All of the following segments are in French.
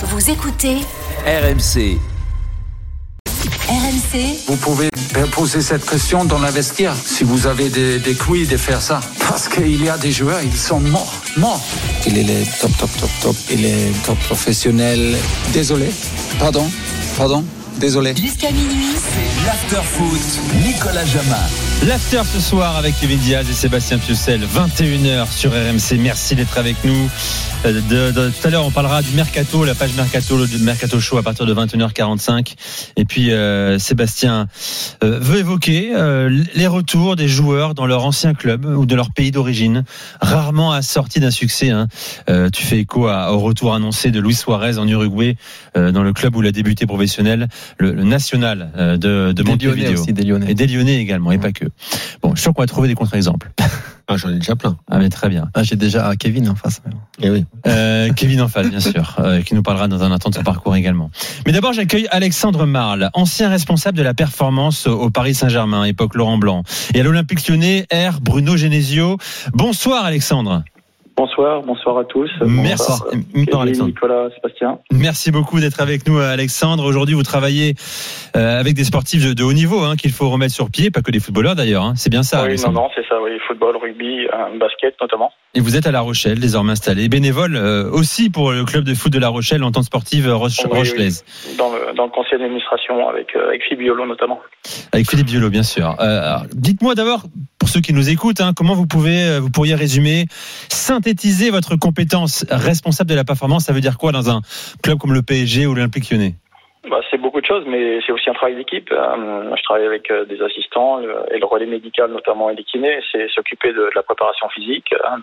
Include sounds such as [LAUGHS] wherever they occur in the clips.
Vous écoutez RMC. RMC Vous pouvez poser cette question dans la vestiaire si vous avez des, des couilles de faire ça. Parce qu'il y a des joueurs, ils sont morts, morts. Il est le top, top, top, top. Il est top professionnel. Désolé. Pardon, pardon, désolé. jusqu'à minuit. L'afterfoot, Nicolas Jamin. L'after ce soir avec Kevin Diaz et Sébastien Piussel, 21h sur RMC. Merci d'être avec nous. Euh, de- de- tout à l'heure, on parlera du Mercato, la page Mercato, le Mercato Show à partir de 21h45. Et puis, euh, Sébastien euh, veut évoquer euh, les retours des joueurs dans leur ancien club ou de leur pays d'origine, rarement assortis d'un succès. hein. Euh, tu fais écho à- au retour annoncé de Luis Suarez en Uruguay, euh, dans le club où il a débuté professionnel, le, le national euh, de, de Montevideo. aussi, des Lyonnais. Et des Lyonnais également, et pas que. Bon, je suis sûr qu'on va trouver des contre-exemples. Ah, j'en ai déjà plein. Ah, mais très bien. Ah, j'ai déjà Kevin en face. Eh oui. Euh, Kevin Enfal, bien sûr, euh, qui nous parlera dans un instant de son parcours également. Mais d'abord, j'accueille Alexandre Marle, ancien responsable de la performance au Paris Saint-Germain, époque Laurent Blanc. Et à l'Olympique lyonnais, R. Bruno Genesio. Bonsoir, Alexandre. Bonsoir, bonsoir à tous. Merci. Bonsoir, euh, Bonsoir, Kevin, Alexandre. Nicolas, Sébastien. Merci beaucoup d'être avec nous, Alexandre. Aujourd'hui, vous travaillez euh, avec des sportifs de, haut niveau hein, qu'il faut remettre sur pied, pas que des footballeurs d'ailleurs. hein. C'est bien ça, oui, non, Alexandre. non, c'est ça, oui. Football, rugby, euh, basket notamment. Et vous êtes à La Rochelle, désormais installé, bénévole euh, aussi pour le club de foot de La Rochelle en tant que sportive Roche, Oui, oui. rochelaise. Dans le, dans le conseil d'administration avec, euh, avec Philippe Biolo notamment. Avec Philippe Biolo, bien sûr. Euh, Dites-moi d'abord, pour ceux qui nous écoutent, hein, comment vous pouvez, euh, vous pourriez résumer, synthétiser votre compétence responsable de la performance? Ça veut dire quoi dans un club comme le PSG ou l'Olympique Lyonnais? Bah, c'est beaucoup de choses, mais c'est aussi un travail d'équipe. Euh, je travaille avec euh, des assistants et le relais médical notamment et les kinés. C'est s'occuper de, de la préparation physique, hein,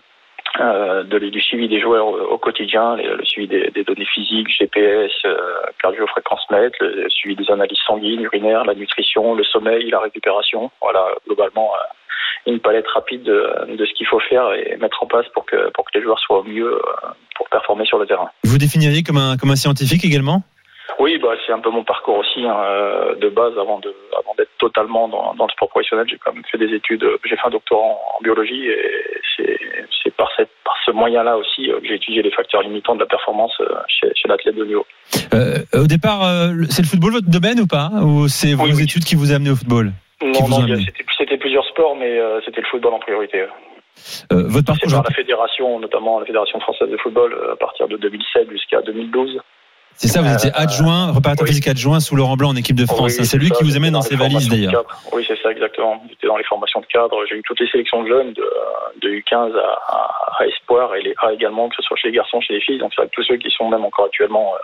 euh, de, du suivi des joueurs au, quotidien, le suivi des, données physiques, GPS, euh, cardio-fréquence-mètre, le suivi des analyses sanguines, urinaires, la nutrition, le sommeil, la récupération. Voilà, globalement, euh, une palette rapide de, de ce qu'il faut faire et mettre en place pour que, pour que les joueurs soient au mieux euh, pour performer sur le terrain. Vous définiriez comme un, comme un scientifique également? Oui, bah, c'est un peu mon parcours aussi hein, euh, de base avant de avant d'être totalement dans, dans le sport professionnel. J'ai quand même fait des études. euh, J'ai fait un doctorat en, en biologie et c'est par cette par ce moyen-là aussi euh, que j'ai étudié les facteurs limitants de la performance chez, chez l'athlète de niveau. Euh, Au départ, c'est le football votre domaine ou pas Ou c'est vos Oui, oui. études qui vous amené au football Non, non, c'était plusieurs sports, mais c'était le football en priorité. Euh, Votre parcours, par la fédération, notamment la fédération française de football, à partir de 2007 jusqu'à 2012. C'est ça, vous étiez Euh, adjoint, réparateur oui. physique adjoint sous Laurent Blanc en équipe de France. Oui, hein. c'est lui ça, qui vous amène dans ses valises d'ailleurs. Oui, c'est ça, exactement. J'étais dans les formations de cadre. J'ai eu toutes les sélections de jeunes, de, de U15 à, à, à Espoir et les A également, que ce soit chez les garçons, chez les filles. Donc, c'est tous ceux qui sont même encore actuellement euh,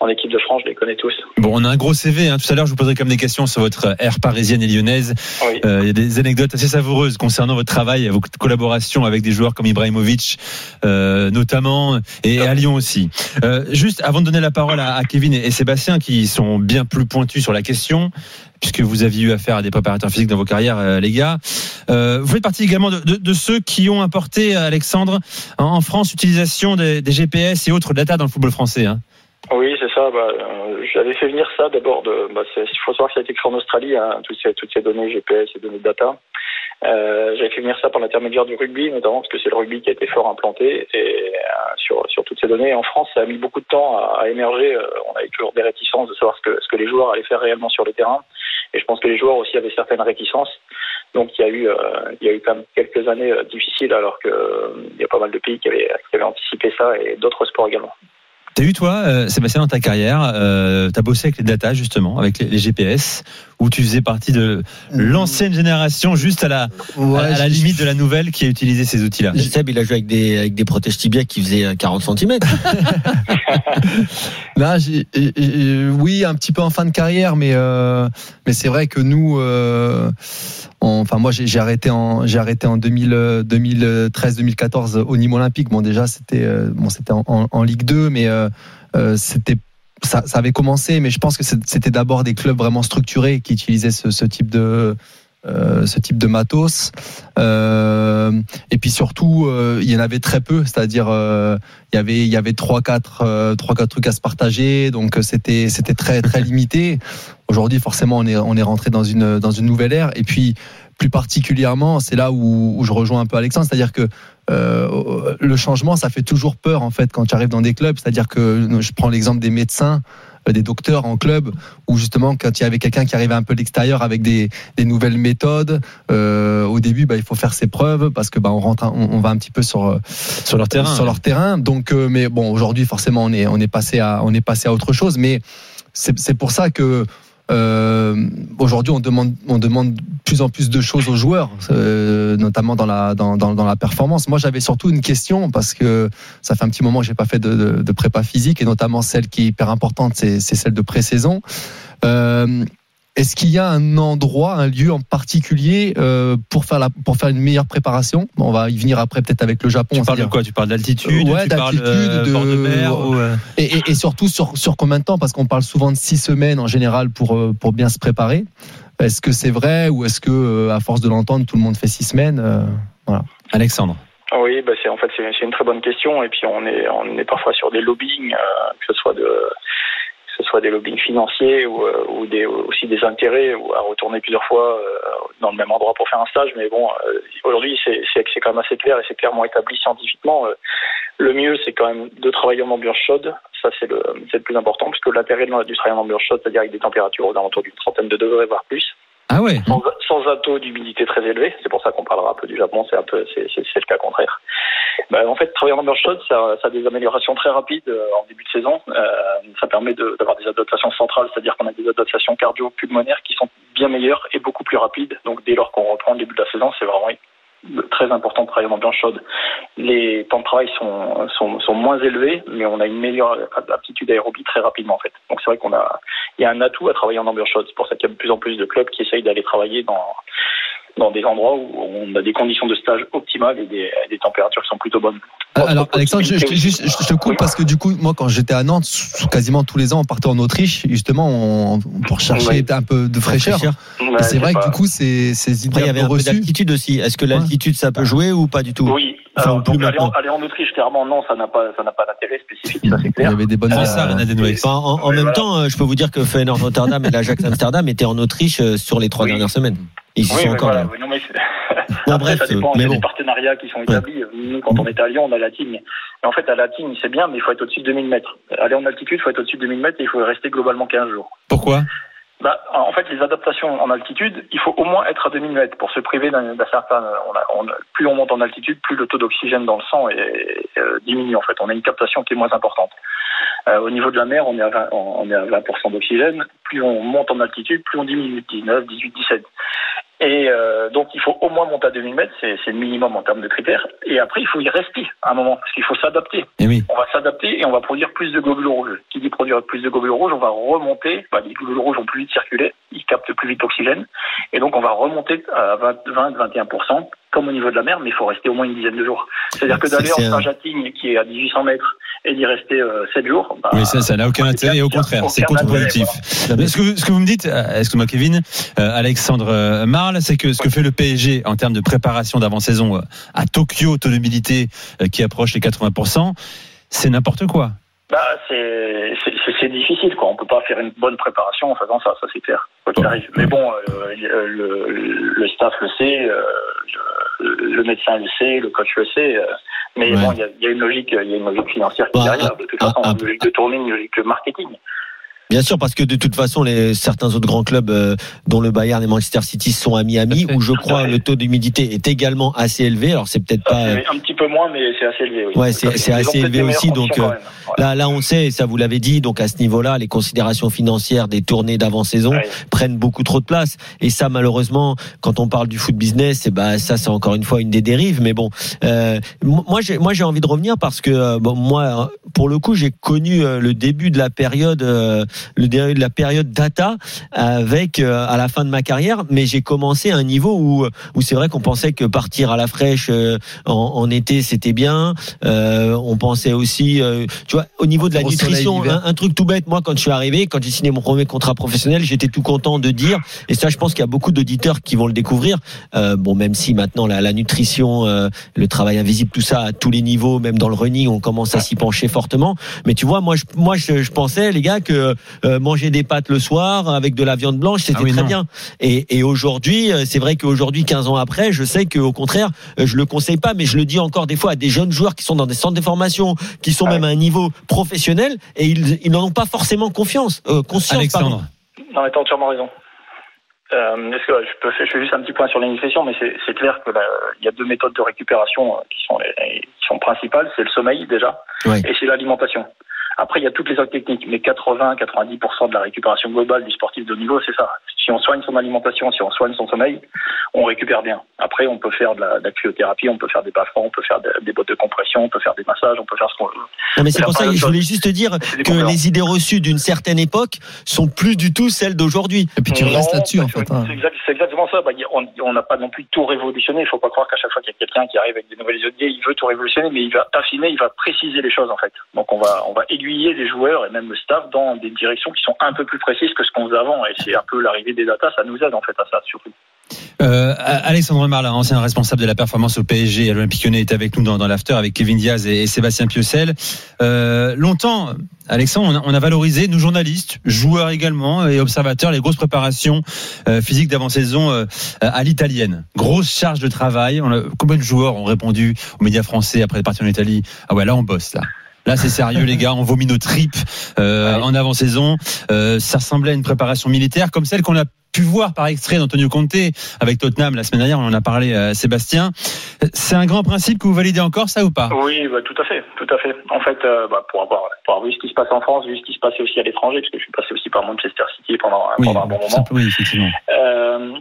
en équipe de France, je les connais tous. Bon, on a un gros CV. Hein. Tout à l'heure, je vous poserai comme des questions sur votre ère parisienne et lyonnaise. Oui. Euh, Il y a des anecdotes assez savoureuses concernant votre travail, vos collaborations avec des joueurs comme Ibrahimovic, euh, notamment, et à Lyon aussi. Euh, juste avant de donner la parole à, à Kevin et, et Sébastien, qui sont bien plus pointus sur la question, puisque vous aviez eu affaire à des préparateurs physiques dans vos carrières, euh, les gars. Euh, vous faites partie également de, de- de ceux qui ont apporté, Alexandre, en, en France, l'utilisation des, des GPS et autres data dans le football français. Hein. Oui, c'est ça. Bah, euh, J'avais fait venir ça d'abord. Bah, Il faut savoir que ça a été créé en Australie, hein, toutes, ces, toutes ces données GPS et données de data. Euh, J'avais fait venir ça par l'intermédiaire du rugby, notamment parce que c'est le rugby qui a été fort implanté et euh, sur, sur toutes ces données. En France, ça a mis beaucoup de temps à, à émerger. Euh, on avait toujours des réticences de savoir ce que, ce que les joueurs allaient faire réellement sur le terrain. Et je pense que les joueurs aussi avaient certaines réticences. Donc il y a eu, euh, il y a eu quand même quelques années euh, difficiles, alors que euh, il y a pas mal de pays qui avaient, qui avaient anticipé ça et d'autres sports également. T'as eu toi, euh, Sébastien, dans ta carrière, euh, t'as bossé avec les data justement, avec les, les GPS, où tu faisais partie de l'ancienne génération, juste à la, Ouais, à, à la je- limite de la nouvelle, qui a utilisé ces outils-là. Seb, il a joué avec des, avec des protèges tibias qui faisaient euh, 40 cm. [LAUGHS] Là, oui, un petit peu en fin de carrière, mais euh, mais c'est vrai que nous, euh, on- enfin moi j'ai arrêté en j'ai arrêté en 2013-2014 au niveau olympique. Bon déjà c'était euh, bon c'était en, en- en Ligue 2, mais euh, euh, c'était ça, ça avait commencé, mais je pense que c'était d'abord des clubs vraiment structurés qui utilisaient ce, ce type de euh, ce type de matos. Euh, et puis surtout, euh, il y en avait très peu, c'est-à-dire euh, il y avait il y avait trois quatre euh, trois quatre trucs à se partager, donc euh, c'était c'était très très [LAUGHS] limité. Aujourd'hui, forcément, on est on est rentré dans une dans une nouvelle ère. Et puis plus particulièrement, c'est là où, où je rejoins un peu Alexandre, c'est-à-dire que euh, le changement, ça fait toujours peur en fait quand tu arrives dans des clubs. C'est-à-dire que je prends l'exemple des médecins euh, des docteurs en club où justement quand il y avait quelqu'un qui arrivait un peu de l'extérieur avec des, des nouvelles méthodes euh, au début bah, il faut faire ses preuves parce que bah, on rentre on, on va un petit peu sur euh, Sur leur terrain. sur leur terrain donc euh, mais bon aujourd'hui forcément on est on est passé à on est passé à autre chose mais c'est pour ça que euh, aujourd'hui on demande on demande de plus en plus de choses aux joueurs euh, notamment dans la dans, dans, dans la performance moi j'avais surtout une question parce que ça fait un petit moment que j'ai pas fait de, de, de prépa physique et notamment celle qui est hyper importante c'est c'est celle de pré-saison euh, est-ce qu'il y a un endroit, un lieu en particulier euh, pour faire la, pour faire une meilleure préparation? Bon, On va y venir après peut-être avec le Japon. Tu parles de quoi? Tu parles d'altitude Ouais, Tu parles d'altitude, euh, de- bord de mer ou, euh, et, et, et surtout sur, sur combien de temps? Parce qu'on parle souvent de six semaines en général pour, euh, pour bien se préparer. Est-ce que c'est vrai ou est-ce que, euh, à force de l'entendre, tout le monde fait six semaines euh, Alexandre. Ah Oui, bah c'est en fait c'est une très bonne question et puis on est on est parfois sur des lobbying, euh, que ce soit de que ce soit des lobbying financiers ou, ou des aussi des intérêts ou à retourner plusieurs fois dans le même endroit pour faire un stage. Mais bon, aujourd'hui c'est c'est quand même assez clair et c'est clairement établi scientifiquement. Le mieux c'est quand même de travailler en ambiance chaude. Ça c'est le c'est le plus important puisque l'intérêt de- du travail en ambiance chaude, c'est-à-dire avec des températures aux alentours d'une trentaine de degrés voire plus Ah ouais. sans, sans un taux d'humidité très élevé. C'est pour ça qu'on parlera un peu du Japon, c'est un peu, c'est, le cas contraire. Ben, en fait, travailler en ambiance chaude, ça, ça a des améliorations très rapides euh, en début de saison. Euh, ça permet de, d'avoir des adaptations centrales, c'est-à-dire qu'on a des adaptations cardio-pulmonaires qui sont bien meilleures et beaucoup plus rapides. Donc, dès lors qu'on reprend le début de la saison, c'est vraiment très important de travailler en ambiance chaude. Les temps de travail sont, sont, moins élevés, mais on a une meilleure aptitude aérobie très rapidement, en fait. Donc, c'est vrai qu'on a, il y a un atout à travailler en ambiance chaude. C'est pour ça qu'il y a de plus en plus de clubs qui essayent d'aller travailler dans, dans des endroits où on a des conditions de stage optimales et des, des températures qui sont plutôt bonnes. Alors, Alexandre, je, je, juste, je te coupe parce que du coup, moi, quand j'étais à Nantes, quasiment tous les ans, on partait en Autriche, justement, on- pour chercher Oui. un peu de fraîcheur. Ouais, c'est vrai pas- que du coup, ces idées Après, il y avait un peu reçues. d'altitude aussi. Est-ce que l'altitude, ça peut jouer ou pas du tout? Oui. Alors, donc, aller, en, aller en Autriche, clairement, non, ça n'a pas, ça n'a pas d'intérêt spécifique, ça c'est Il y clair. avait des bonnes. Ça, euh. Enfin, en, en Ouais, même voilà. temps, euh, je peux vous dire que Feyenoord Rotterdam et l'Ajax Amsterdam étaient en Autriche euh, sur les trois Oui. dernières semaines. Ils y Oui, sont encore voilà, là. oui, non, mais c'est- Bon, Après, bref, ça dépend, euh, mais bon. des partenariats qui sont établis. Nous, quand on était à Lyon, on a la Tigne. Et en fait, à la Tigne, c'est bien, mais il faut être au-dessus de 2000 mètres. Aller en altitude, il faut être au-dessus de 2000 mètres et il faut rester globalement 15 jours. Pourquoi? Bah, en fait, les adaptations en altitude, il faut au moins être à 2000 mètres pour se priver d'un certain. On plus on monte en altitude, plus le taux d'oxygène dans le sang est, euh, diminue. En fait, on a une captation qui est moins importante. Euh, au niveau de la mer, on est à 20, on est à 20% d'oxygène. Plus on monte en altitude, plus on diminue. 19, 18, 17. Et euh, donc, il faut au moins monter à 2000 mètres, c'est c'est le minimum en termes de critères. Et après, il faut y rester à un moment, parce qu'il faut s'adapter Eh oui. on va s'adapter et on va produire plus de globules rouges. Qui dit produire plus de globules rouges, on va remonter, bah, les globules rouges vont plus vite circuler, ils captent plus vite l'oxygène, et donc on va remonter à 20-21%, comme au niveau de la mer, mais il faut rester au moins une dizaine de jours. C'est-à-dire que d'aller en Tignes, qui est à 1800 mètres, et d'y rester euh, 7 jours, bah, Oui, ça, ça n'a aucun intérêt et au contraire, c'est contre-productif. Mais Ce que, ce que vous me dites, euh, excuse-moi Kevin, euh, Alexandre euh, Marle, c'est que ce que fait le PSG en termes de préparation d'avant-saison euh, à Tokyo, taux d'humidité euh, qui approche les 80%, c'est n'importe quoi. Bah, c'est c'est- c'est- c'est difficile, quoi. On peut pas faire une bonne préparation en faisant ça, ça c'est clair. Quoi qu'il Bon. arrive. Mais bon, euh, le, staff le sait, euh, le, le médecin le sait, le coach le sait. Mais Ouais. bon, il y a, il y a une logique, il y a une logique financière qui est Bah, derrière. De toute façon, une logique de tournée, une logique de marketing. Bien sûr, parce que de toute façon, les, certains autres grands clubs, euh, dont le Bayern et Manchester City, sont à Miami, où je crois Ouais. le taux d'humidité est également assez élevé. Alors c'est peut-être pas. euh, un petit peu moins, mais c'est assez élevé. Oui. Ouais, c'est- assez élevé aussi, donc, euh. Là, là, on sait, et ça vous l'avez dit, donc à ce niveau-là, les considérations financières des tournées d'avant-saison Ouais. prennent beaucoup trop de place. Et ça, malheureusement, quand on parle du foot business, et ben ça, c'est encore une fois une des dérives. Mais bon, euh, moi, j'ai, moi, j'ai envie de revenir parce que euh, bon, moi, pour le coup, j'ai connu le début de la période, euh, le début de la période data avec euh, à la fin de ma carrière, mais j'ai commencé à un niveau où où c'est vrai qu'on pensait que partir à la fraîche euh, en, en été, c'était bien. Euh, on pensait aussi, euh, tu vois, au niveau de la nutrition, un, un truc tout bête. Moi, quand je suis arrivé, quand j'ai signé mon premier contrat professionnel, j'étais tout content de dire, et ça, je pense qu'il y a beaucoup d'auditeurs qui vont le découvrir. Euh, bon, même si maintenant la, la nutrition, euh, le travail invisible, tout ça à tous les niveaux, même dans le running, on commence à s'y pencher fortement. Mais tu vois, moi, je, moi, je, je pensais, les gars, que euh, manger des pâtes le soir avec de la viande blanche, c'était Ah oui, très non. bien. Et, et aujourd'hui, euh, c'est vrai qu'aujourd'hui, 15 ans après, je sais qu'au contraire, euh, je le conseille pas, mais je le dis encore des fois à des jeunes joueurs qui sont dans des centres de formation, qui sont Ah même à un niveau professionnel, et ils, ils n'en ont pas forcément confiance, euh, conscience. pardon. Alexandre. Non, mais t'as entièrement raison. Euh, est-ce que je peux faire, je fais juste un petit point sur la nutrition, mais c'est c'est clair que là, il y a deux méthodes de récupération qui sont les- qui sont principales, c'est le sommeil déjà, et c'est l'alimentation. Après, il y a toutes les autres techniques, mais 80-90% de la récupération globale du sportif de haut niveau, c'est ça. Si on soigne son alimentation, si on soigne son sommeil, on récupère bien. Après, on peut faire de la, de la cryothérapie, on peut faire des bas-fronts, on peut faire de- des bottes de compression, on peut faire des massages, on peut faire ce qu'on veut. Non, mais c'est pour ça que je voulais juste te dire que les idées reçues d'une certaine époque sont plus du tout celles d'aujourd'hui. Et puis tu Non, restes là-dessus, en parce que fait. hein. C'est exact- c'est exactement ça. Bah, on n'a pas non plus tout révolutionné. Il faut pas croire qu'à chaque fois qu'il y a quelqu'un qui arrive avec des nouvelles idées, il veut tout révolutionner, mais il va affiner, il va préciser les choses en fait. Donc on va on va aiguiller les joueurs et même le staff dans des directions qui sont un peu plus précises que ce qu'on faisait avant. Et c'est un peu l'arrivée des datas, ça nous aide en fait à ça surtout. Euh, Alexandre Marlin, ancien responsable de la performance au PSG à l'Olympique Lyonnais, est avec nous dans, l'after avec Kevin Diaz et, Sébastien Piocel. Euh, longtemps, Alexandre, on a, valorisé, nous journalistes, joueurs également et observateurs, les grosses préparations euh, physiques d'avant-saison euh, à l'italienne. Grosse charge de travail. Combien de joueurs ont répondu aux médias français après être partis en Italie? Ah ouais, là on bosse là. Là, c'est sérieux, les gars. On vomit nos tripes euh, Ouais. en avant-saison. Euh, ça ressemblait à une préparation militaire comme celle qu'on a pu voir par extrait d'Antonio Conte avec Tottenham la semaine dernière. On en a parlé, euh, Sébastien. C'est un grand principe que vous validez encore, ça ou pas? Oui, bah, tout à fait, tout à fait. En fait, euh, bah, pour avoir pour avoir vu ce qui se passe en France, vu ce qui se passait aussi à l'étranger, parce que je suis passé aussi par Manchester City pendant, Oui, pendant un bon moment. simple- oui, effectivement. Euh,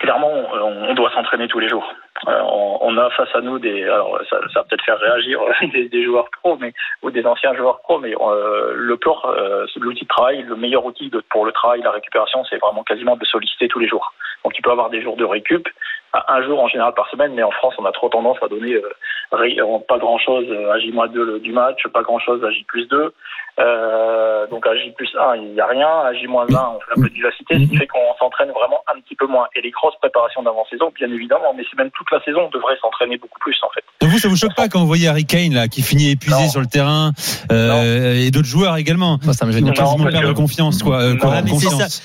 clairement, on, on doit s'entraîner tous les jours. Euh, on, on a face à nous des, alors ça, ça va peut-être faire réagir [LAUGHS] des, des joueurs pros, mais ou des anciens joueurs pros, mais euh, le corps, euh, l'outil de travail, le meilleur outil de- pour le travail, la récupération, c'est vraiment quasiment de solliciter tous les jours. Donc tu peux avoir des jours de récup, un jour en général par semaine, mais en France, on a trop tendance à donner euh, euh, pas grand chose à J-2 du match, pas grand chose à J plus 2. Euh, donc à J plus 1, il n'y a rien. À J-1, on fait un peu de vivacité, ce qui fait qu'on s'entraîne vraiment un petit peu moins. Et les grosses préparations d'avant-saison, bien évidemment, mais c'est même toute la saison, on devrait s'entraîner beaucoup plus en fait. Donc vous, ça vous choque pas quand vous voyez Harry Kane là, qui finit épuisé Non. sur le terrain euh, et d'autres joueurs également? Moi, ça me gêne Non, quasiment perdre que- confiance, quoi. euh, Non, quoi,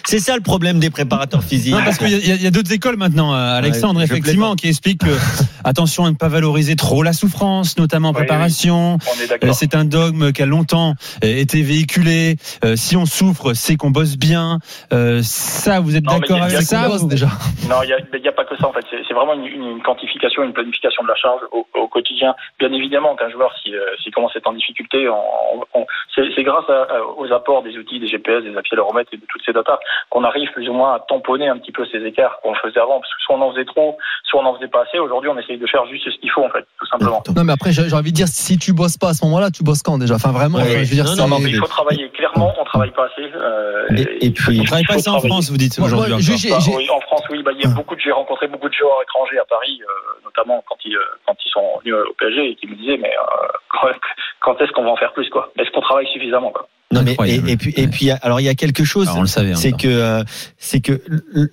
c'est ça, ça le problème des préparateurs physiques. Non, parce qu'il y a, d'autres écoles maintenant, euh, Alexandre, Ouais, effectivement, qui expliquent que [LAUGHS] attention à ne pas valoriser trop la souffrance, notamment en Oui, préparation. On est Euh, d'accord. C'est un dogme qui a longtemps euh, été véhiculé. Euh, si on souffre, c'est qu'on bosse bien. Euh, ça, vous êtes d'accord avec ça déjà? Non, il n'y a, pas que ça en fait. C'est vraiment une, une quantification, une planification de la charge au, au quotidien. Bien évidemment, qu'un joueur, s'il si, commence à être en difficulté, on, on- c'est grâce à- aux apports des outils, des GPS, des accéléromètres et de toutes ces datas qu'on arrive plus ou moins à tamponner un petit peu ces écarts qu'on faisait avant. Parce que soit on en faisait trop, soit on en faisait pas assez. Aujourd'hui, on essaye de faire juste ce qu'il faut en fait, tout simplement. Non, mais après, j'ai envie de dire, si tu bosses pas à ce moment-là, tu bosses quand déjà? Enfin, vraiment, Ouais, enfin, je veux dire, non, c'est- non, Non, mais il faut travailler. Clairement, on travaille pas assez. euh, Et- et il faut- puis- On travaille il pas ça en. France, vous dites Moi, aujourd'hui. oui, en France, oui, bah, il y a beaucoup de, j'ai rencontré beaucoup de joueurs étrangers à Paris, euh, notamment quand ils, euh, quand ils sont venus au PSG et qui me disaient, mais euh, quand, [LAUGHS] quand est-ce qu'on va en faire plus, quoi? Est-ce qu'on travaille suffisamment, quoi? Non, mais, et, et puis, et puis, alors il y a quelque chose. On le savait. en c'est que euh, c'est que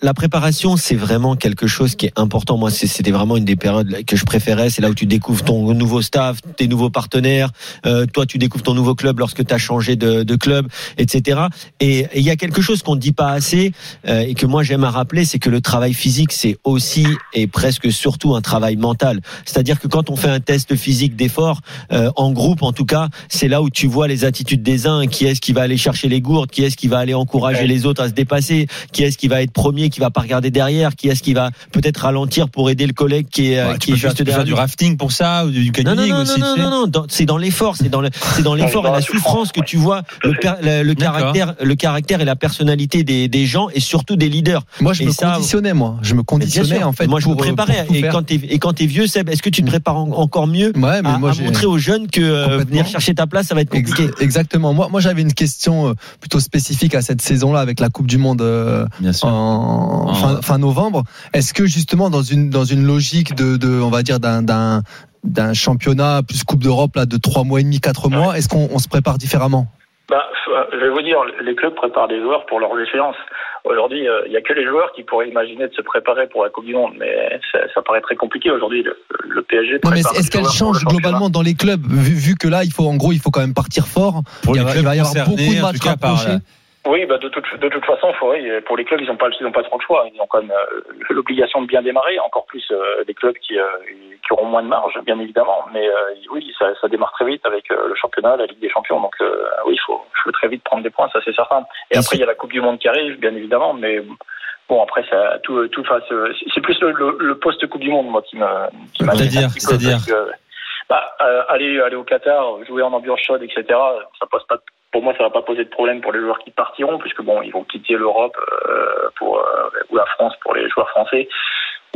la préparation c'est vraiment quelque chose qui est important. Moi c'était vraiment une des périodes que je préférais. C'est là où tu découvres ton nouveau staff tes nouveaux partenaires. Euh, toi tu découvres ton nouveau club lorsque tu as changé de, de club etc et et il y a quelque chose qu'on ne dit pas assez euh, et que moi j'aime à rappeler c'est que le travail physique c'est aussi et presque surtout un travail mental. C'est-à-dire que quand on fait un test physique d'effort euh, en groupe en tout cas c'est là où tu vois les attitudes des uns qui est-ce qui va aller chercher les gourdes qui est-ce qui va aller encourager Ouais. les autres à se dépasser qui est-ce qui va être premier qui va pas regarder derrière qui est-ce qui va peut-être ralentir pour aider le collègue qui est euh. Ouais, qui tu est faire, juste tu peux faire derrière du rafting pour ça ou du non, canyoning non, non, aussi. non, tu non, non, dans- c'est dans l'effort, c'est dans le, c'est dans l'effort et la souffrance que tu vois le, fait. per- le, le D'accord. caractère, le caractère et la personnalité des, des gens et surtout des leaders. Moi, je Et me ça- conditionnais, moi. Je me conditionnais, en fait. moi je me pour, euh, préparais. et quand t'es et quand t'es vieux, Seb, est-ce que tu te prépares en- encore mieux Ouais, mais à, moi, à j'ai- montrer aux jeunes que euh, venir chercher ta place, ça va être compliqué. Exactement. Moi, moi j'avais une question euh, plutôt spécifique à cette saison-là avec la Coupe du Monde euh, Bien sûr. en En- fin, fin novembre. Est-ce que justement dans une dans une logique de, de on va dire d'un d'un championnat plus Coupe d'Europe là de trois mois et demi, quatre mois, est-ce qu'on on se prépare différemment? Bah, Je vais vous dire, les clubs préparent des joueurs pour leurs échéances. Aujourd'hui, euh, il n'y a que les joueurs qui pourraient imaginer de se préparer pour la Coupe du Monde, mais ça, ça paraît très compliqué aujourd'hui. Le, le PSG Non, mais est-ce qu'elle change globalement dans les clubs vu, vu que là il faut en gros il faut quand même partir fort. Pour il les va, clubs il va y avoir beaucoup de matchs rapprochés. Oui, bah de, toute, de toute façon, faut, oui, pour les clubs, ils n'ont pas, ils ont pas trop le choix. Ils ont quand même euh, l'obligation de bien démarrer, encore plus euh, des clubs qui, euh, qui auront moins de marge, bien évidemment. Mais euh, oui, ça, ça démarre très vite avec euh, le championnat, la Ligue des Champions. Donc euh, oui, il faut, faut très vite prendre des points, ça c'est certain. Et après, il y a la Coupe du Monde qui arrive, bien évidemment. Mais bon, après, ça, tout, tout c'est plus le, le, le post Coupe du Monde, moi, qui me, qui m'inquiète C'est-à-dire, c'est-à-dire bah, euh, aller, aller au Qatar, jouer en ambiance chaude, etc. Ça pose pas, pour moi, ça va pas poser de problème pour les joueurs qui partiront, puisque bon, ils vont quitter l'Europe euh, pour euh, ou la France pour les joueurs français,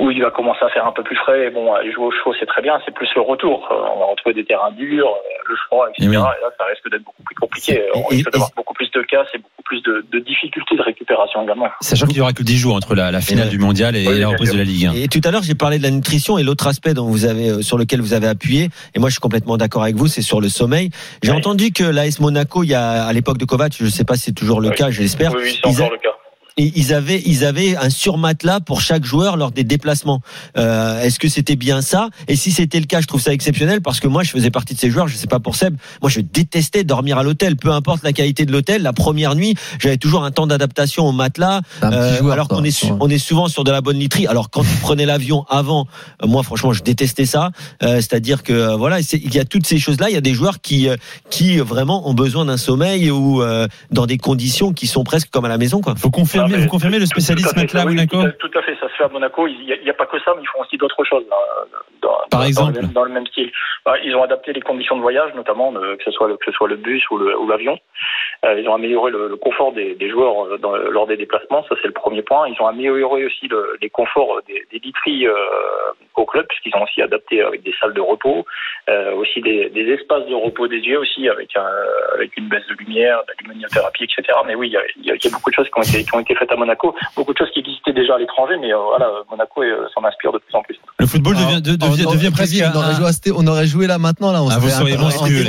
où il va commencer à faire un peu plus frais. Et bon, aller jouer au chaud, c'est très bien. C'est plus le retour. Euh, on va retrouver des terrains durs, euh, le froid, etc. Et oui. Et là, ça risque d'être beaucoup plus compliqué. On risque d'avoir beaucoup plus de casse et beaucoup plus de, de difficultés de récupération également. Sachant qu'il y aura que 10 jours entre la, la finale du mondial et Oui, la reprise de la Ligue 1. Et tout à l'heure, j'ai parlé de la nutrition et l'autre aspect dont vous avez, euh, sur lequel vous avez appuyé. Et moi, je suis complètement d'accord avec vous, c'est sur le sommeil. J'ai Oui. entendu que l'AS Monaco, il y a, à l'époque de Kovac, je ne sais pas si c'est toujours le Oui. cas, j'espère. Oui, oui, c'est a- le cas. Et ils avaient, ils avaient un surmatelas pour chaque joueur lors des déplacements. Euh, Est-ce que c'était bien ça? Et si c'était le cas, je trouve ça exceptionnel parce que moi, je faisais partie de ces joueurs. Je sais pas pour Seb, moi, je détestais dormir à l'hôtel, peu importe la qualité de l'hôtel. La première nuit, j'avais toujours un temps d'adaptation au matelas. T'es un petit Euh, joueur, alors qu'on est, Ouais. on est souvent sur de la bonne literie. Alors quand tu prenais l'avion avant, euh, moi franchement je détestais ça. Euh, C'est-à-dire que euh, voilà, il y a toutes ces choses-là. Il y a des joueurs qui qui vraiment ont besoin d'un sommeil ou euh, dans des conditions qui sont presque comme à la maison quoi. Faut confirmer, Vous confirmez le tout- tout spécialiste fait, matelas à oui, Monaco tout à, tout à fait, ça se fait à Monaco. Il n'y a, pas que ça, mais ils font aussi d'autres choses. là, dans, Par dans- exemple dans le, même, dans le même style. Bah, ils ont adapté les conditions de voyage, notamment de- que ce soit le, que ce soit le bus ou le- ou l'avion. Euh, ils ont amélioré le, le confort des, des joueurs euh, dans- lors des déplacements, ça c'est le premier point. Ils ont amélioré aussi le- les conforts des, des literies euh, au club, puisqu'ils ont aussi adapté avec des salles de repos, euh, aussi des, des espaces de repos des yeux aussi, avec, un, avec une baisse de lumière, de la luminothérapie, etc. Mais oui, il y a, il y beaucoup de choses qui ont, été, qui ont été faites à Monaco, beaucoup de choses qui existaient déjà à l'étranger, mais euh, voilà, Monaco euh, s'en inspire de plus en plus. Le football devient, de- devient, devient on- presque on aurait, un- joué à Sté- on aurait joué là maintenant là. On Ah, vous seriez monstrueux,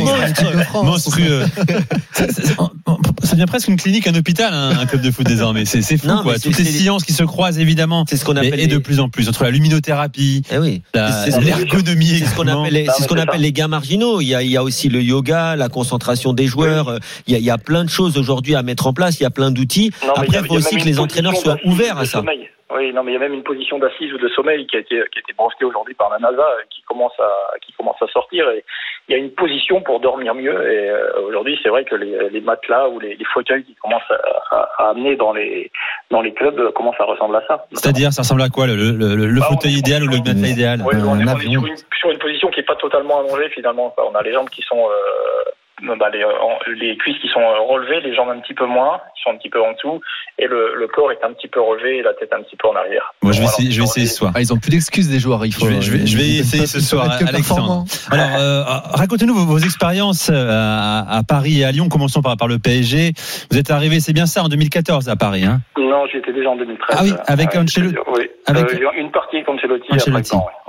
monstrueux. [LAUGHS] Ça- devient presque une clinique, un hôpital, hein, un club de foot désormais. C'est fou, Non, quoi. Toutes les c'est- sciences qui se croisent, évidemment. C'est ce qu'on appelle et de plus en plus, entre la luminothérapie, Eh oui. C'est ce qu'on- l'ergonomie, C'est ce qu'on également. appelle, les, ce appelle gains marginaux. Il y a, il y a aussi le yoga, la concentration des joueurs. Euh, Il y a, il y a plein de choses aujourd'hui à mettre en place. Il y a plein d'outils. Après, il faut aussi que les entraîneurs soient ouverts à ça. sommeil. Oui, non, mais il y a même une position d'assise ou de sommeil qui a été, qui a été brevetée aujourd'hui par la NASA, et qui commence à, qui commence à sortir. Et il y a une position pour dormir mieux. Et euh, aujourd'hui, c'est vrai que les, les matelas ou les, les fauteuils qui commencent à, à- à amener dans les, dans les clubs euh, commencent à ressembler à ça. C'est-à-dire, ça ressemble à quoi Le, le, le- le Bah, fauteuil idéal ou le matelas idéal? Oui, on, est, on est avion. sur, une, sur une position qui est pas totalement allongée finalement. quoi. On a les jambes qui sont, euh, bah, les, euh, en- les cuisses qui sont euh, relevées, les jambes un petit peu moins, qui sont un petit peu en dessous, et le, le corps est un petit peu relevé et la tête un petit peu en arrière. Moi, je vais essayer, je vais essayer ce soir. Ah, ils ont plus d'excuses des joueurs. Il faut, Je vais- je vais- je vais essayer ce soir, Alexandre. Alors, euh, racontez-nous vos, vos expériences euh, à, à Paris et à Lyon. Commençons par, par le PSG. Vous êtes arrivé, c'est bien ça, en 2014 à Paris. Hein? Non, j'y étais déjà en 2013. Ah oui, avec Euh, Ancelotti. Oui, Avec- Euh, une partie avec Ancelotti, Ancelotti. après ouais.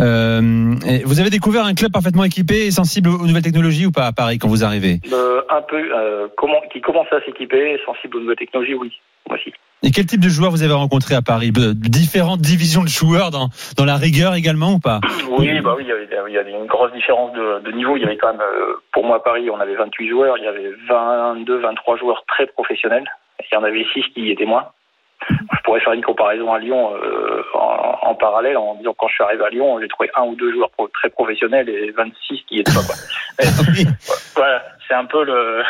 Euh, vous avez découvert un club parfaitement équipé et sensible aux nouvelles technologies ou pas à Paris quand vous arrivez? Euh, un peu, euh, comment, qui commençait à s'équiper, sensible aux nouvelles technologies, oui, moi aussi. Et quel type de joueurs vous avez rencontré à Paris? Différentes divisions de joueurs dans, dans la rigueur également ou pas? Oui, bah oui, il y avait, il y avait une grosse différence de, de niveau. Il y avait quand même, euh, pour moi à Paris, on avait 28 joueurs, il y avait 22, 23 joueurs très professionnels. Il y en avait 6 qui y étaient moins. Je pourrais faire une comparaison à Lyon euh, en, en parallèle en disant quand je suis arrivé à Lyon, j'ai trouvé un ou deux joueurs pro- très professionnels et 26 qui étaient pas. Quoi. [LAUGHS] Et, voilà, c'est un peu le,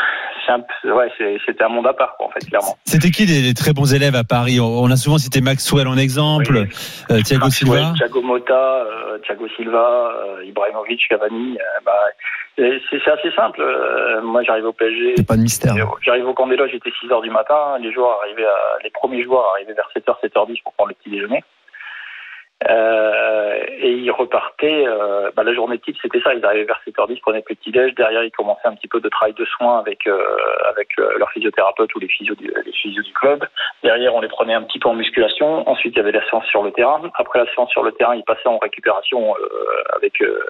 ouais, c'était un monde à part, quoi, en fait, clairement. C'était qui les, les très bons élèves à Paris? On a souvent cité Maxwell en exemple, Oui. euh, Thiago Silva. Thiago Motta, euh, Thiago Silva, euh, Ibrahimovic, Cavani. bah, c'est assez simple. Euh, moi, j'arrive au PSG. C'est pas de mystère. J'arrive au camp des loges, j'étais 6 heures du matin. Les joueurs arrivaient à, les premiers joueurs arrivaient vers 7h, 7h10 pour prendre le petit déjeuner. Euh, et ils repartaient, euh, bah, la journée type c'était ça, ils arrivaient vers 7h10, prenaient le petit déj, derrière ils commençaient un petit peu de travail de soins avec euh, avec euh, leur physiothérapeute ou les physios, du, les physios du club. Derrière on les prenait un petit peu en musculation, ensuite il y avait la séance sur le terrain. Après la séance sur le terrain, ils passaient en récupération euh, avec euh,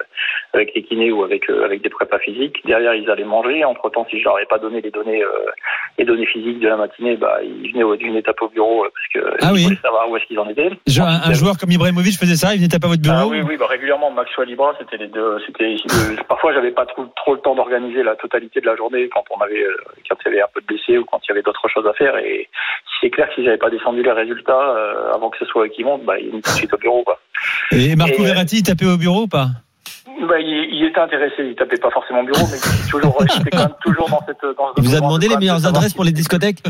avec les kinés ou avec euh, avec des prépas physiques. Derrière ils allaient manger, entre temps si je leur avais pas donné les données euh, les données physiques de la matinée, bah, il venait d'une étape au bureau parce que Ah il oui. voulait savoir où est-ce qu'ils en étaient. Un, un joueur comme Ibrahimovic faisait ça, il venait taper à votre bureau. Ah oui, oui, bah, régulièrement, Maxwell Ibra, c'était les deux. C'était le- parfois, j'avais pas trop, trop le temps d'organiser la totalité de la journée quand on avait, euh, quand il y avait un peu de blessés ou quand il y avait d'autres choses à faire. Et c'est clair que si j'avais pas descendu les résultats euh, avant que ce soit eux qui montent, bah, il est tout de suite au bureau, quoi. Et Marco Et, euh, Verratti, il tapait au bureau ou pas? Bah, il, il était intéressé, il tapait pas forcément au bureau, mais il était toujours, était quand même toujours dans cette, dans Il vous a demandé de- les meilleures adresses pour les discothèques? [LAUGHS]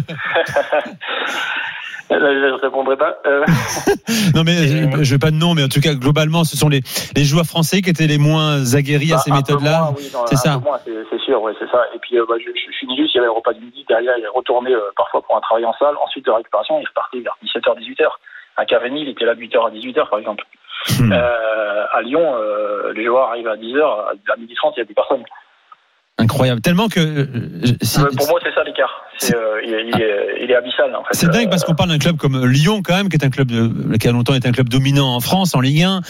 Là, je répondrai pas. Euh, [LAUGHS] Non mais je, je veux pas de nom, mais en tout cas globalement, ce sont les, les joueurs français qui étaient les moins aguerris à Bah, ces méthodes-là. oui, c'est ça. C'est sûr, oui, c'est ça. Et puis, euh, bah, je, je finis juste, il y avait le repas du midi, derrière, il est retourné euh, parfois pour un travail en salle. Ensuite, de récupération, il repartait vers 17h, 18h. À Cavani, il était là de 8h à 18h, par exemple. Hmm. Euh, à Lyon, euh, les joueurs arrivent à 10h, à midi 30, il n'y a plus personne. Incroyable. Tellement que euh, c'est- Euh, pour moi, c'est ça l'écart. C'est, euh, il, est- il est, il est abyssal, en fait. C'est dingue parce qu'on parle d'un club comme Lyon quand même, qui est un club de, qui a longtemps été un club dominant en France, en Ligue 1,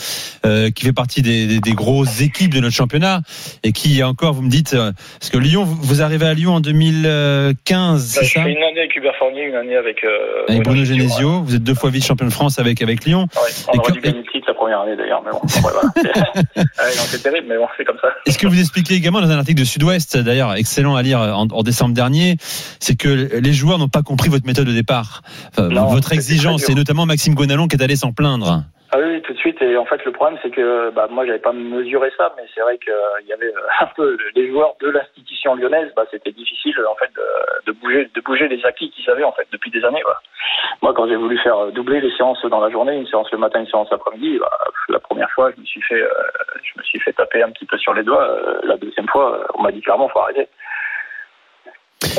euh, qui fait partie des, des- des grosses équipes de notre championnat et qui encore, vous me dites, parce que Lyon, vous, arrivez à Lyon en 2015, c'est Bah, je ça une année avec Hubert Fournier, une année avec, euh, Avec Bruno Genesio, vous êtes deux fois vice-champion de France avec avec Lyon. Ouais, Et on aurait que- dû gagner le titre la première année d'ailleurs, mais bon, [LAUGHS] ouais, voilà. c'est terrible, mais bon, c'est comme ça. Et ce que vous expliquez également dans un article de Sud-Ouest, d'ailleurs excellent à lire en, en décembre dernier, c'est que les joueurs n'ont pas compris votre méthode de départ, Enfin, Non, votre exigence, et notamment Maxime Gonalon qui est allé s'en plaindre. Ah oui, tout de suite. Et en fait, le problème, c'est que bah, moi, j'avais pas mesuré ça, mais c'est vrai qu'il y avait euh, [LAUGHS] un peu les joueurs de l'institution lyonnaise. Bah, c'était difficile en fait de, bouger, de bouger les acquis qu'ils avaient en fait depuis des années. Moi, quand j'ai voulu faire euh, doubler les séances dans la journée, une séance le matin, une séance l'après-midi, bah, la première fois, je me suis fait, euh, je me suis fait taper un petit peu sur les doigts. Euh, La deuxième fois, euh, on m'a dit clairement, faut arrêter.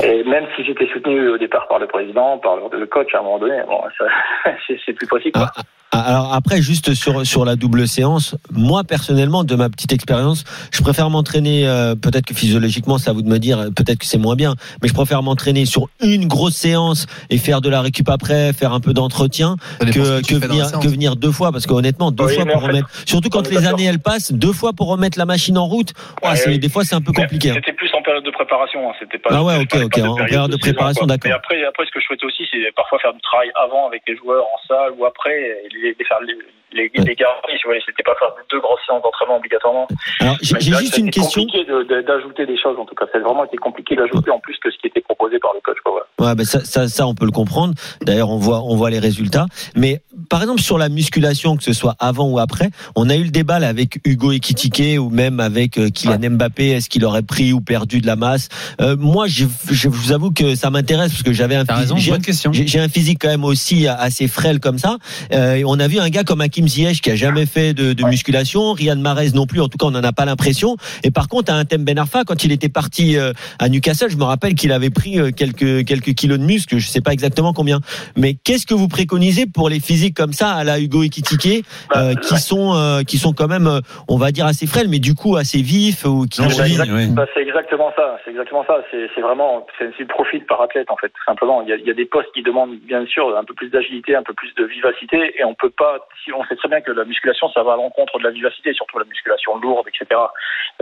Et même si j'étais soutenu au départ par le président, par le coach, à un moment donné, bon, [LAUGHS] c'est plus possible. Quoi. [LAUGHS] Alors après, juste sur sur la double séance, moi personnellement, de ma petite expérience, je préfère m'entraîner. euh, peut-être que physiologiquement, c'est à vous de me dire. euh, Peut-être que c'est moins bien, mais je préfère m'entraîner sur une grosse séance et faire de la récup après, faire un peu d'entretien, Ça que, que que venir que venir deux fois. Parce qu'honnêtement, deux Oui, fois pour fait, remettre. Surtout on quand les années elles passent, deux fois pour remettre la machine en route. Ouais, oui. des fois c'est un peu compliqué. hein. C'était plus en période de préparation, hein, c'était pas. Ah ouais, ok, ok, en période de préparation, d'accord. Mais après, après, ce que je souhaitais aussi, c'est parfois faire du travail avant avec les joueurs en salle ou après, et les, les faire les, les, Ouais. garanties, c'était pas faire deux grosses séances d'entraînement obligatoirement. Alors j'ai juste une question. compliqué de- de- d'ajouter des choses, en tout cas. C'est vraiment été compliqué d'ajouter en plus que ce qui était proposé par le coach, quoi. Ouais, ben ça, ça, ça, on peut le comprendre. D'ailleurs, on voit, on voit les résultats. Mais par exemple, sur la musculation, que ce soit avant ou après, on a eu le débat là, avec Hugo Ekitike ou même avec euh, Kylian Mbappé. Est-ce qu'il aurait pris ou perdu de la masse? Euh, Moi, je, je vous avoue que ça m'intéresse parce que j'avais un physique- j'ai- un physique quand même aussi assez frêle comme ça. Euh, on a vu un gars comme Hakim Ziyech qui a jamais fait de, de musculation, Riyad Mahrez non plus. En tout cas, on n'en a pas l'impression. Et par contre, à un thème Ben Arfa, quand il était parti euh, à Newcastle, je me rappelle qu'il avait pris euh, quelques quelques kilos de muscle. Je sais pas exactement combien. Mais qu'est-ce que vous préconisez pour les physiques comme ça, à la Hugo Ekitike, euh, qui sont euh, qui sont quand même, euh, on va dire assez frêles, mais du coup assez vifs ou qui dis- exact- oui. bah, c'est exactement ça. C'est exactement ça. C'est c'est vraiment, c'est c'est le profil par athlète en fait, tout simplement. Il y, a, il y a des postes qui demandent bien sûr un peu plus d'agilité, un peu plus de vivacité, et on peut pas. Si on sait très bien que la musculation, ça va à l'encontre de la vivacité, surtout la musculation lourde, etc.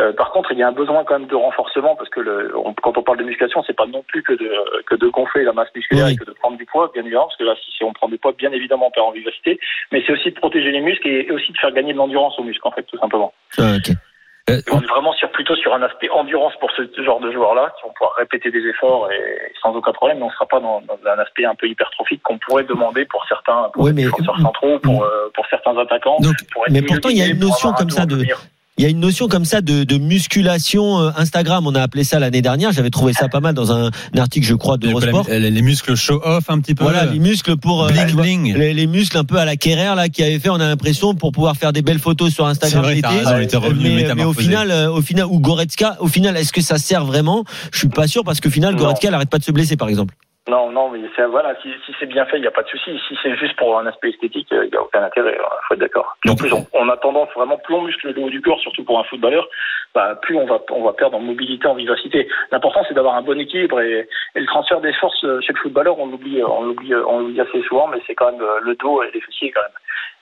Euh, par contre, il y a un besoin quand même de renforcement parce que le, on- quand on parle de musculation, c'est pas non plus que de que de gonfler la masse musculaire Oui. et que de prendre du poids, bien évidemment, parce que là, si, si on prend du poids, bien évidemment, on perd en vivacité, mais c'est aussi de protéger les muscles et, aussi de faire gagner de l'endurance aux muscles, en fait, tout simplement. Ah. Euh, On est vraiment sur, plutôt sur un aspect endurance pour ce genre de joueurs-là, qui vont pouvoir répéter des efforts et sans aucun problème, mais on ne sera pas dans, dans un aspect un peu hypertrophique qu'on pourrait demander pour certains pour Oui, les mais- défenseurs centraux, pour, euh, pour certains attaquants. Donc, pour être mais pourtant, il y a une notion un comme ça de-. Il y a une notion comme ça de, de musculation euh, Instagram. On a appelé ça l'année dernière. J'avais trouvé ça pas mal dans un, un article, je crois, d'Eurosport. les, les muscles show off un petit peu. Voilà, les muscles pour euh, bling bling. les, les muscles un peu à la Kerrer là qui avait fait. On a l'impression pour pouvoir faire des belles photos sur Instagram vrai, raison, était revenu mais, mais au final, euh, au final, ou Goretzka, au final, est-ce que ça sert vraiment? Je suis pas sûr parce que au final. Goretzka, elle arrête pas de se blesser, par exemple. Non, non, mais c'est, voilà, si, si c'est bien fait, il n'y a pas de souci. Si c'est juste pour un aspect esthétique, euh, il n'y a aucun intérêt. Il faut être d'accord. En plus, on, on a tendance vraiment, plus on muscle le haut du corps, surtout pour un footballeur, bah, plus on va, on va perdre en mobilité, en vivacité. L'important, c'est d'avoir un bon équilibre et, et le transfert des forces euh, chez le footballeur, on l'oublie, euh, on l'oublie, on l'oublie assez souvent, mais c'est quand même le dos et les fessiers quand même.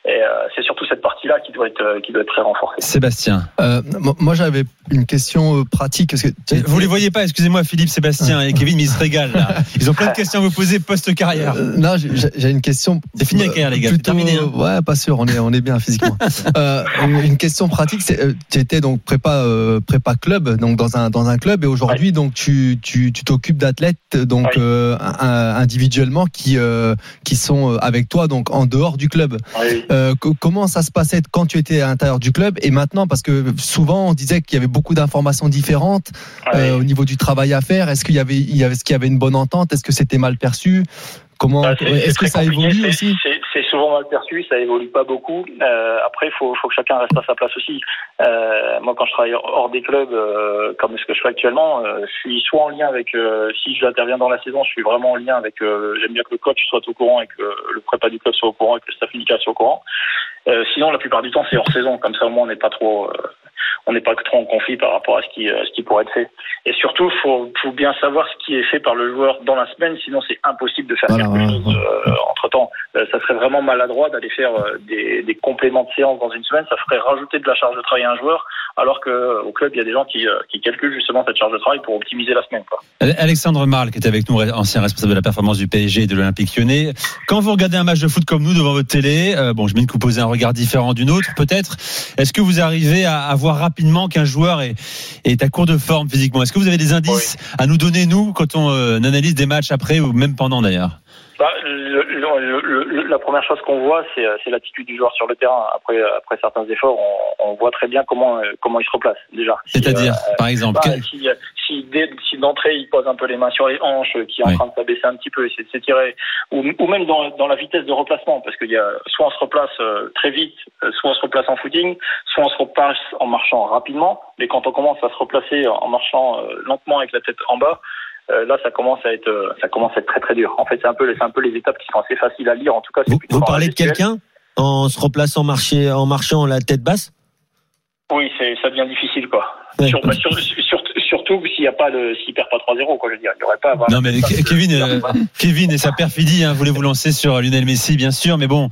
Et euh, c'est surtout cette partie-là qui doit être euh, qui doit être très renforcée. Sébastien. Euh, mo- moi, j'avais une question pratique. Parce que Vous les voyez pas, excusez-moi, Philippe, Sébastien et Kevin, mais ils se régalent. Là. [LAUGHS] Ils ont plein de questions à vous poser post-carrière. Euh, non, j'ai- une question. C'est fini la carrière, les gars, c'est Plutôt, terminé, hein. Ouais, pas sûr. On est, on est bien physiquement. [LAUGHS] euh, une, question pratique, c'est, tu étais donc prépa, euh, prépa club, donc dans un dans un club, et aujourd'hui donc tu tu tu t'occupes d'athlètes donc euh, individuellement qui euh, qui sont avec toi donc en dehors du club. Oui. Euh, co- comment ça se passait quand tu étais à l'intérieur du club et maintenant? Parce que souvent on disait qu'il y avait beaucoup d'informations différentes euh, au niveau du travail à faire. Est-ce qu'il y avait, il y avait, est-ce qu'il y avait une bonne entente? Est-ce que c'était mal perçu? Comment Ah, c'est Est-ce que ça évolue aussi c'est- souvent mal perçu, ça évolue pas beaucoup. Euh, après, il faut, faut que chacun reste à sa place aussi. Euh, moi, quand je travaille hors des clubs, euh, comme ce que je fais actuellement, euh, je suis soit en lien avec, euh, si j'interviens dans la saison, je suis vraiment en lien avec, euh, j'aime bien que le coach soit au courant et que le prépa du club soit au courant et que le staff médical soit au courant. Euh, sinon, la plupart du temps, c'est hors saison. Comme ça, au moins, on n'est pas trop, euh, on n'est pas trop en conflit par rapport à ce qui, euh, ce qui pourrait être fait. Et surtout, faut, faut bien savoir ce qui est fait par le joueur dans la semaine. Sinon, c'est impossible de faire Voilà, quelque chose euh. Ça serait vraiment maladroit d'aller faire euh, des, des compléments de séance dans une semaine. Ça ferait rajouter de la charge de travail à un joueur, alors que euh, au club, il y a des gens qui, euh, qui calculent justement cette charge de travail pour optimiser la semaine. Quoi. Alexandre Marle, qui est avec nous, ancien responsable de la performance du PSG et de l'Olympique lyonnais. Quand vous regardez un match de foot comme nous devant votre télé, euh, bon, je mets que vous posez un regard différent d'une autre, peut-être. Est-ce que vous arrivez à, à voir rapidement qu'un joueur est, est à court de forme physiquement? Est-ce que vous avez des indices à nous donner, nous, quand on euh, analyse des matchs après ou même pendant d'ailleurs? Bah, le, le, le, la première chose qu'on voit, c'est, c'est l'attitude du joueur sur le terrain. Après, après certains efforts, on, on voit très bien comment, comment il se replace déjà. C'est-à-dire, Si, euh, par exemple, bah, quel- si, si, dès, si d'entrée il pose un peu les mains sur les hanches, qui est en train de s'abaisser un petit peu, essayer de s'étirer, ou, ou même dans, dans la vitesse de replacement, parce qu'il y a soit on se replace euh, très vite, euh, soit on se replace en footing, soit on se replace en marchant rapidement. Mais quand on commence à se replacer en marchant euh, lentement avec la tête en bas, euh, là ça commence à être euh, ça commence à être très très dur. En fait, c'est un peu c'est un peu les étapes qui sont assez faciles à lire. En tout cas, Vous, vous parlez de quelqu'un en se replaçant marcher, en marchant la tête basse? Oui, c'est ça devient difficile quoi. Ouais. Sur- bah, sur- sur- surtout s'il y a pas de s'il perd pas 3-0 quoi, je veux dire, il y aurait pas à avoir Non mais Ke- Kevin, euh, Kevin et sa perfidie, hein, voulez vous lancer sur Lionel Messi, bien sûr, mais bon, Non,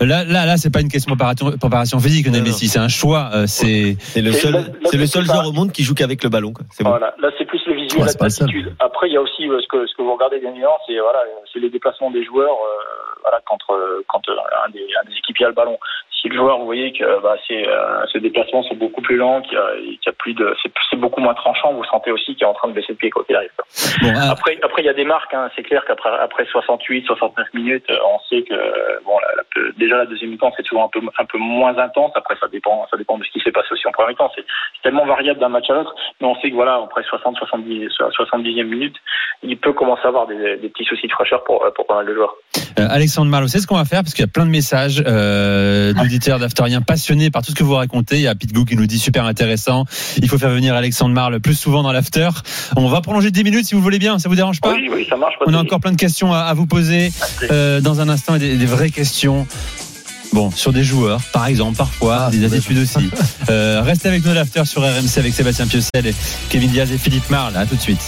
ouais. là, là, là, c'est pas une question de préparation, préparation physique, Lionel Non. Messi, c'est un choix. euh, c'est C'est le seul, c'est le pas- joueur au monde qui joue qu'avec le ballon. quoi. C'est bon. Voilà, là c'est plus le visuel, Ouais, l'attitude. Après il y a aussi euh, ce que ce que vous regardez bien évidemment, c'est voilà, c'est les déplacements des joueurs, euh, voilà quand euh, quand euh, un des un des équipiers a le ballon. Si le joueur, vous voyez que bah, ses, euh, ses déplacements sont beaucoup plus lents, qu'il y a, qu'il y a plus de, c'est, beaucoup moins tranchant. Vous sentez aussi qu'il est en train de baisser le pied quand il arrive. bon. ah, Après, après il y a des marques. Hein, c'est clair qu'après après 68, 69 minutes, euh, on sait que euh, bon, la- la- déjà la deuxième mi-temps c'est toujours un peu un peu moins intense. Après, ça dépend, ça dépend de ce qui s'est passé aussi en première mi-temps. C'est, tellement variable d'un match à l'autre. Mais on sait que voilà, après 60, 70, 70e minute, il peut commencer à avoir des, des petits soucis de fraîcheur pour pour pas mal de joueurs. Euh, Alexandre Marlowe, c'est ce qu'on va faire parce qu'il y a plein de messages euh, d'auditeurs d'Afteriens passionnés par tout ce que vous racontez. Il y a Pete Gou qui nous dit super intéressant. Il faut faire venir Alexandre Marle plus souvent dans l'after. On va prolonger 10 minutes si vous voulez bien, ça vous dérange pas Oui, oui, ça marche. pas On a encore plein de questions à, à vous poser euh, dans un instant et des, des vraies questions. Bon, sur des joueurs, par exemple, parfois, Ah, des attitudes aussi. [LAUGHS] Euh, restez avec nous à l'after sur RMC avec Sébastien Piocel, et Kevin Diaz et Philippe Marle. À tout de suite.